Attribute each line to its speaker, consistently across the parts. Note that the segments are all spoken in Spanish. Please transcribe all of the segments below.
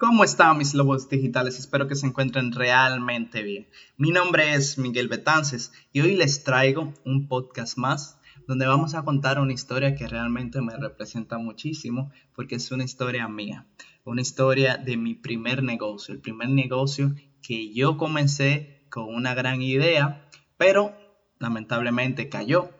Speaker 1: ¿Cómo están mis lobos digitales? Espero que se encuentren realmente bien. Mi nombre es Miguel Betances y hoy les traigo un podcast más donde vamos a contar una historia que realmente me representa muchísimo porque es una historia mía, una historia de mi primer negocio, el primer negocio que yo comencé con una gran idea, pero lamentablemente cayó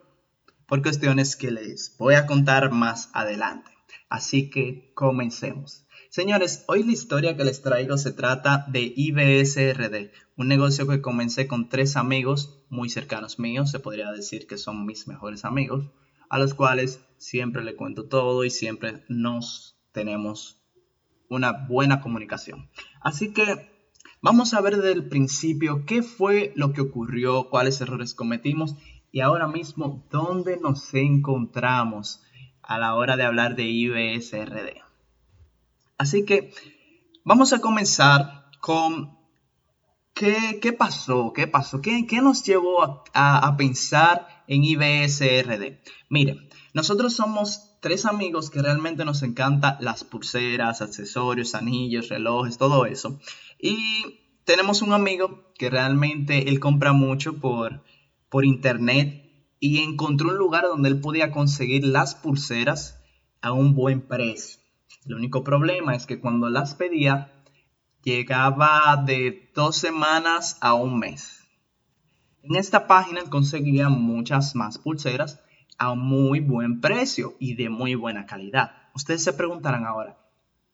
Speaker 1: por cuestiones que les voy a contar más adelante. Así que comencemos. Señores, hoy la historia que les traigo se trata de IBSRD, un negocio que comencé con tres amigos muy cercanos míos, se podría decir que son mis mejores amigos, a los cuales siempre le cuento todo y siempre nos tenemos una buena comunicación. Así que vamos a ver desde el principio qué fue lo que ocurrió, cuáles errores cometimos y ahora mismo dónde nos encontramos a la hora de hablar de IBSRD. Así que vamos a comenzar con qué, pasó, qué pasó, qué, nos llevó a, pensar en IBSRD. Miren, nosotros somos tres amigos que realmente nos encanta las pulseras, accesorios, anillos, relojes, todo eso. Y tenemos un amigo que realmente él compra mucho por, por internet y encontró un lugar donde él podía conseguir las pulseras a un buen precio. El único problema es que cuando las pedía, llegaba de dos semanas a un mes. En esta página conseguía muchas más pulseras a muy buen precio y de muy buena calidad. Ustedes se preguntarán ahora,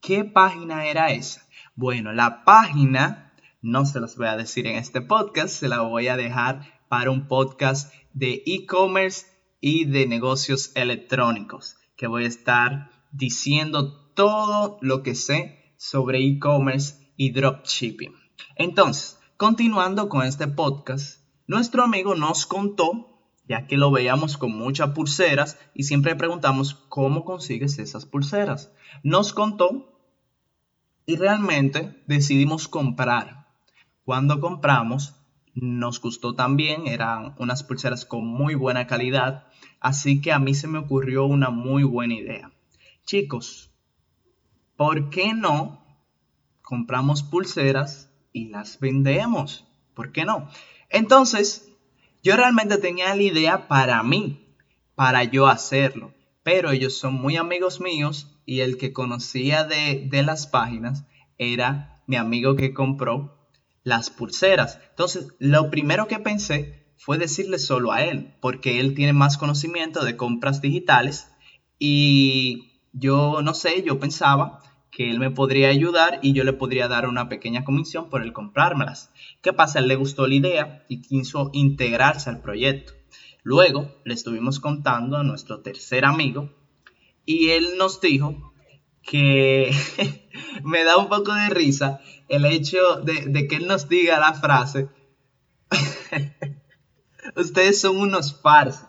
Speaker 1: ¿qué página era esa? Bueno, la página no se las voy a decir en este podcast, se la voy a dejar para un podcast de e-commerce y de negocios electrónicos que voy a estar diciendo todo lo que sé sobre e-commerce y dropshipping. Entonces, continuando con este podcast, nuestro amigo nos contó, ya que lo veíamos con muchas pulseras y siempre preguntamos cómo consigues esas pulseras. Nos contó y realmente decidimos comprar. Cuando compramos, nos gustó también, eran unas pulseras con muy buena calidad, así que a mí se me ocurrió una muy buena idea. Chicos, ¿por qué no compramos pulseras y las vendemos? ¿Por qué no? Entonces, yo realmente tenía la idea para mí, para yo hacerlo, pero ellos son muy amigos míos y el que conocía de, de las páginas era mi amigo que compró las pulseras. Entonces, lo primero que pensé fue decirle solo a él, porque él tiene más conocimiento de compras digitales y yo no sé, yo pensaba que él me podría ayudar y yo le podría dar una pequeña comisión por el comprármelas. ¿Qué pasa? Él le gustó la idea y quiso integrarse al proyecto. Luego le estuvimos contando a nuestro tercer amigo y él nos dijo que me da un poco de risa el hecho de, de que él nos diga la frase, ustedes son unos farsos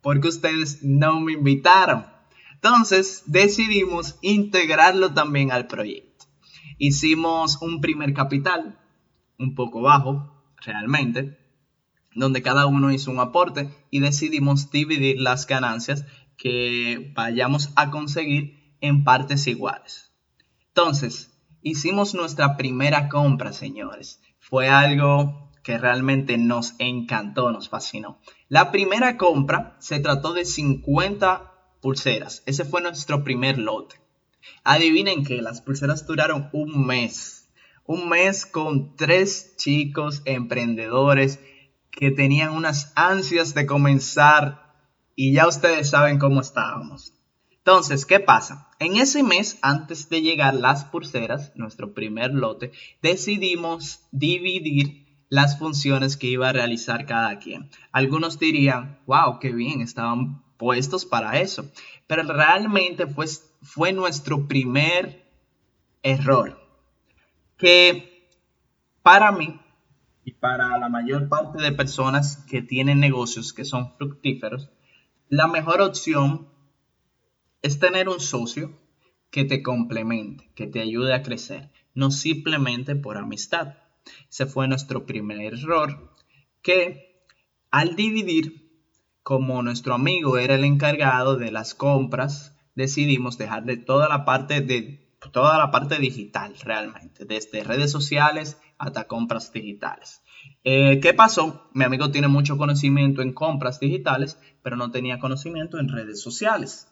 Speaker 1: porque ustedes no me invitaron. Entonces decidimos integrarlo también al proyecto. Hicimos un primer capital, un poco bajo realmente, donde cada uno hizo un aporte y decidimos dividir las ganancias que vayamos a conseguir en partes iguales. Entonces, hicimos nuestra primera compra, señores. Fue algo que realmente nos encantó, nos fascinó. La primera compra se trató de 50 pulseras. Ese fue nuestro primer lote. Adivinen que las pulseras duraron un mes. Un mes con tres chicos emprendedores que tenían unas ansias de comenzar y ya ustedes saben cómo estábamos. Entonces, ¿qué pasa? En ese mes, antes de llegar las pulseras, nuestro primer lote, decidimos dividir las funciones que iba a realizar cada quien. Algunos dirían, wow, qué bien, estaban puestos para eso. Pero realmente fue, fue nuestro primer error. Que para mí y para la mayor parte de personas que tienen negocios que son fructíferos, la mejor opción es tener un socio que te complemente, que te ayude a crecer, no simplemente por amistad. Ese fue nuestro primer error, que al dividir como nuestro amigo era el encargado de las compras, decidimos dejarle toda la parte de toda la parte digital realmente, desde redes sociales hasta compras digitales. Eh, ¿Qué pasó? Mi amigo tiene mucho conocimiento en compras digitales, pero no tenía conocimiento en redes sociales.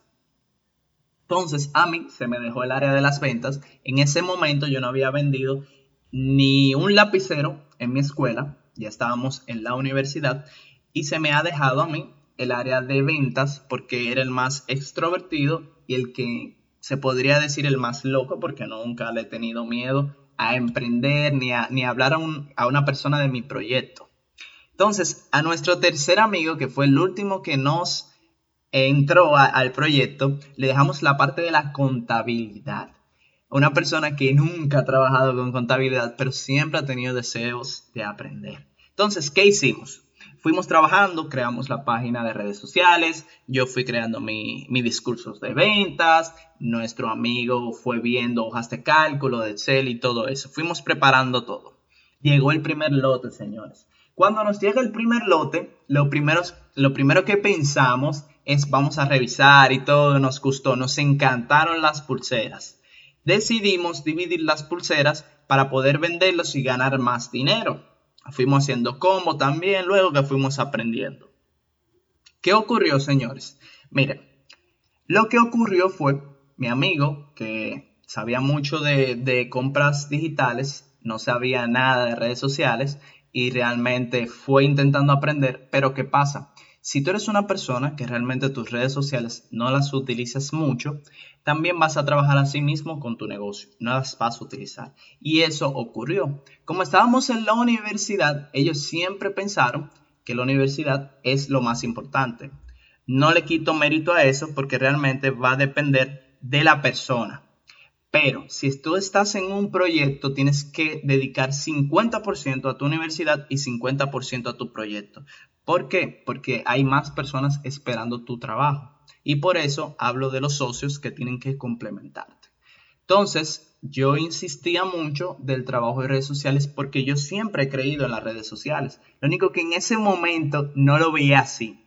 Speaker 1: Entonces a mí se me dejó el área de las ventas. En ese momento yo no había vendido ni un lapicero en mi escuela, ya estábamos en la universidad, y se me ha dejado a mí el área de ventas porque era el más extrovertido y el que se podría decir el más loco porque nunca le he tenido miedo a emprender ni a, ni hablar a, una persona de mi proyecto. Entonces, a nuestro tercer amigo, que fue el último que nos entró al proyecto, le dejamos la parte de la contabilidad. Una persona que nunca ha trabajado con contabilidad, pero siempre ha tenido deseos de aprender. Entonces, ¿qué hicimos? Fuimos trabajando, creamos la página de redes sociales, yo fui creando mi, mi discursos de ventas, nuestro amigo fue viendo hojas de cálculo, de Excel y todo eso. Fuimos preparando todo. Llegó el primer lote, señores. Cuando nos llega el primer lote, lo primero, lo primero que pensamos es vamos a revisar y todo nos gustó, nos encantaron las pulseras. Decidimos dividir las pulseras para poder venderlos y ganar más dinero. Fuimos haciendo combo también, luego que fuimos aprendiendo. ¿Qué ocurrió, señores? Miren, lo que ocurrió fue mi amigo, que sabía mucho de, de compras digitales, no sabía nada de redes sociales y realmente fue intentando aprender, pero ¿qué pasa? Si tú eres una persona que realmente tus redes sociales no las utilizas mucho, también vas a trabajar a sí mismo con tu negocio, no las vas a utilizar. Y eso ocurrió. Como estábamos en la universidad, ellos siempre pensaron que la universidad es lo más importante. No le quito mérito a eso porque realmente va a depender de la persona. Pero si tú estás en un proyecto, tienes que dedicar 50% a tu universidad y 50% a tu proyecto. ¿Por qué? Porque hay más personas esperando tu trabajo. Y por eso hablo de los socios que tienen que complementarte. Entonces, yo insistía mucho del trabajo de redes sociales porque yo siempre he creído en las redes sociales. Lo único que en ese momento no lo veía así.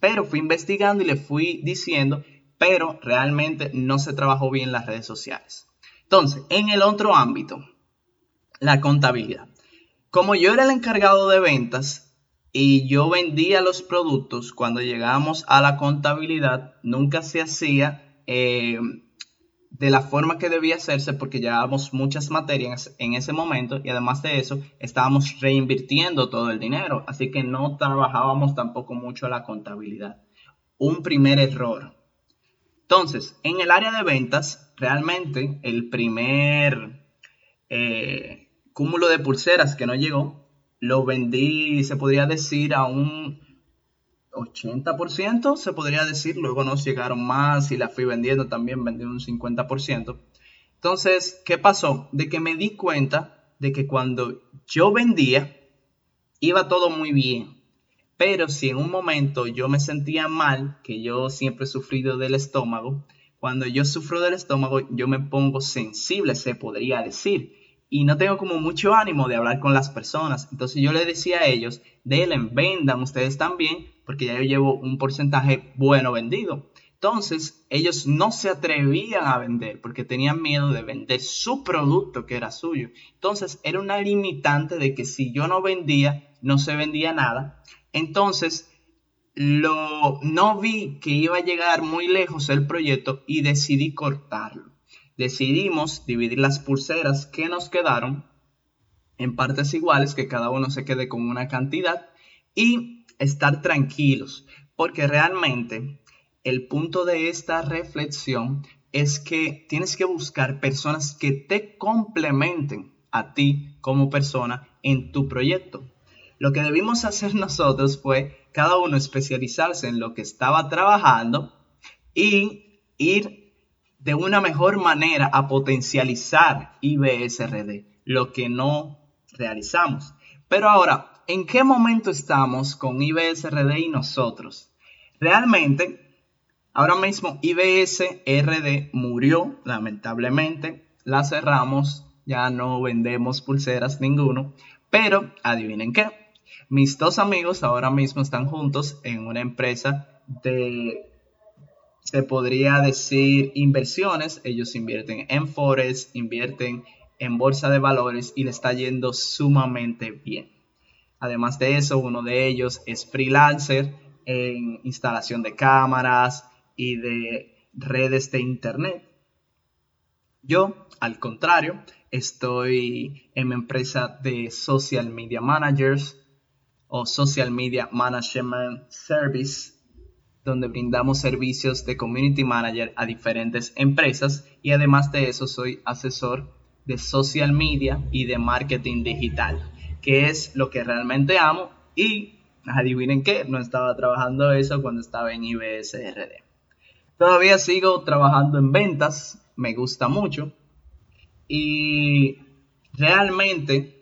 Speaker 1: Pero fui investigando y le fui diciendo, pero realmente no se trabajó bien las redes sociales. Entonces, en el otro ámbito, la contabilidad. Como yo era el encargado de ventas, y yo vendía los productos cuando llegábamos a la contabilidad, nunca se hacía eh, de la forma que debía hacerse porque llevábamos muchas materias en ese momento y además de eso estábamos reinvirtiendo todo el dinero, así que no trabajábamos tampoco mucho la contabilidad. Un primer error. Entonces, en el área de ventas, realmente el primer eh, cúmulo de pulseras que no llegó lo vendí, se podría decir, a un 80%, se podría decir. Luego nos llegaron más y la fui vendiendo también, vendí un 50%. Entonces, ¿qué pasó? De que me di cuenta de que cuando yo vendía, iba todo muy bien. Pero si en un momento yo me sentía mal, que yo siempre he sufrido del estómago, cuando yo sufro del estómago, yo me pongo sensible, se podría decir y no tengo como mucho ánimo de hablar con las personas. Entonces yo le decía a ellos, denle, vendan ustedes también, porque ya yo llevo un porcentaje bueno vendido. Entonces ellos no se atrevían a vender porque tenían miedo de vender su producto que era suyo. Entonces era una limitante de que si yo no vendía, no se vendía nada. Entonces lo, no vi que iba a llegar muy lejos el proyecto y decidí cortarlo decidimos dividir las pulseras que nos quedaron en partes iguales, que cada uno se quede con una cantidad y estar tranquilos, porque realmente el punto de esta reflexión es que tienes que buscar personas que te complementen a ti como persona en tu proyecto. Lo que debimos hacer nosotros fue cada uno especializarse en lo que estaba trabajando y ir de una mejor manera a potencializar IBSRD, lo que no realizamos. Pero ahora, ¿en qué momento estamos con IBSRD y nosotros? Realmente, ahora mismo IBSRD murió, lamentablemente, la cerramos, ya no vendemos pulseras ninguno, pero adivinen qué, mis dos amigos ahora mismo están juntos en una empresa de se podría decir inversiones. Ellos invierten en Forex, invierten en bolsa de valores y le está yendo sumamente bien. Además de eso, uno de ellos es freelancer en instalación de cámaras y de redes de internet. Yo, al contrario, estoy en mi empresa de social media managers o social media management service donde brindamos servicios de community manager a diferentes empresas. Y además de eso soy asesor de social media y de marketing digital, que es lo que realmente amo. Y adivinen qué, no estaba trabajando eso cuando estaba en IBSRD. Todavía sigo trabajando en ventas, me gusta mucho. Y realmente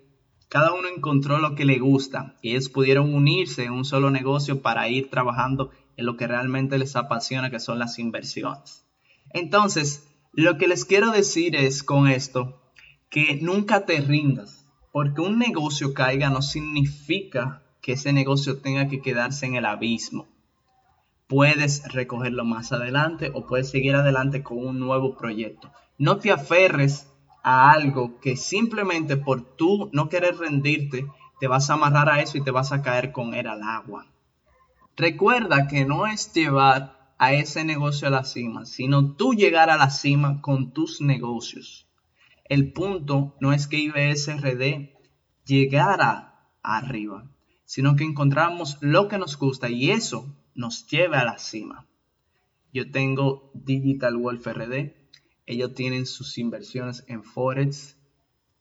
Speaker 1: cada uno encontró lo que le gusta y ellos pudieron unirse en un solo negocio para ir trabajando en lo que realmente les apasiona, que son las inversiones. Entonces, lo que les quiero decir es con esto, que nunca te rindas, porque un negocio caiga no significa que ese negocio tenga que quedarse en el abismo. Puedes recogerlo más adelante o puedes seguir adelante con un nuevo proyecto. No te aferres a algo que simplemente por tú no querer rendirte, te vas a amarrar a eso y te vas a caer con él al agua. Recuerda que no es llevar a ese negocio a la cima, sino tú llegar a la cima con tus negocios. El punto no es que IBSRD llegara arriba, sino que encontramos lo que nos gusta y eso nos lleva a la cima. Yo tengo Digital Wolf RD, ellos tienen sus inversiones en Forex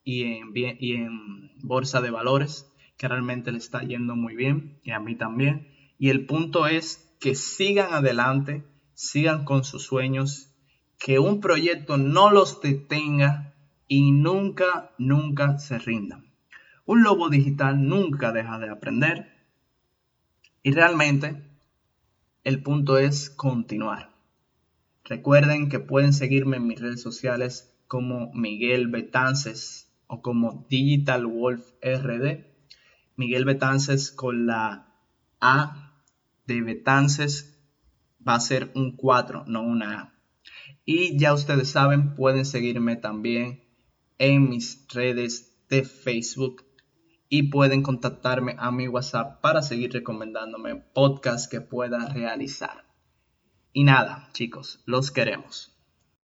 Speaker 1: y en, y en bolsa de valores, que realmente le está yendo muy bien, y a mí también. Y el punto es que sigan adelante, sigan con sus sueños, que un proyecto no los detenga y nunca, nunca se rindan. Un lobo digital nunca deja de aprender y realmente el punto es continuar. Recuerden que pueden seguirme en mis redes sociales como Miguel Betances o como Digital Wolf RD. Miguel Betances con la A de Betances va a ser un 4, no una A. Y ya ustedes saben, pueden seguirme también en mis redes de Facebook y pueden contactarme a mi WhatsApp para seguir recomendándome podcasts que pueda realizar. Y nada, chicos, los queremos.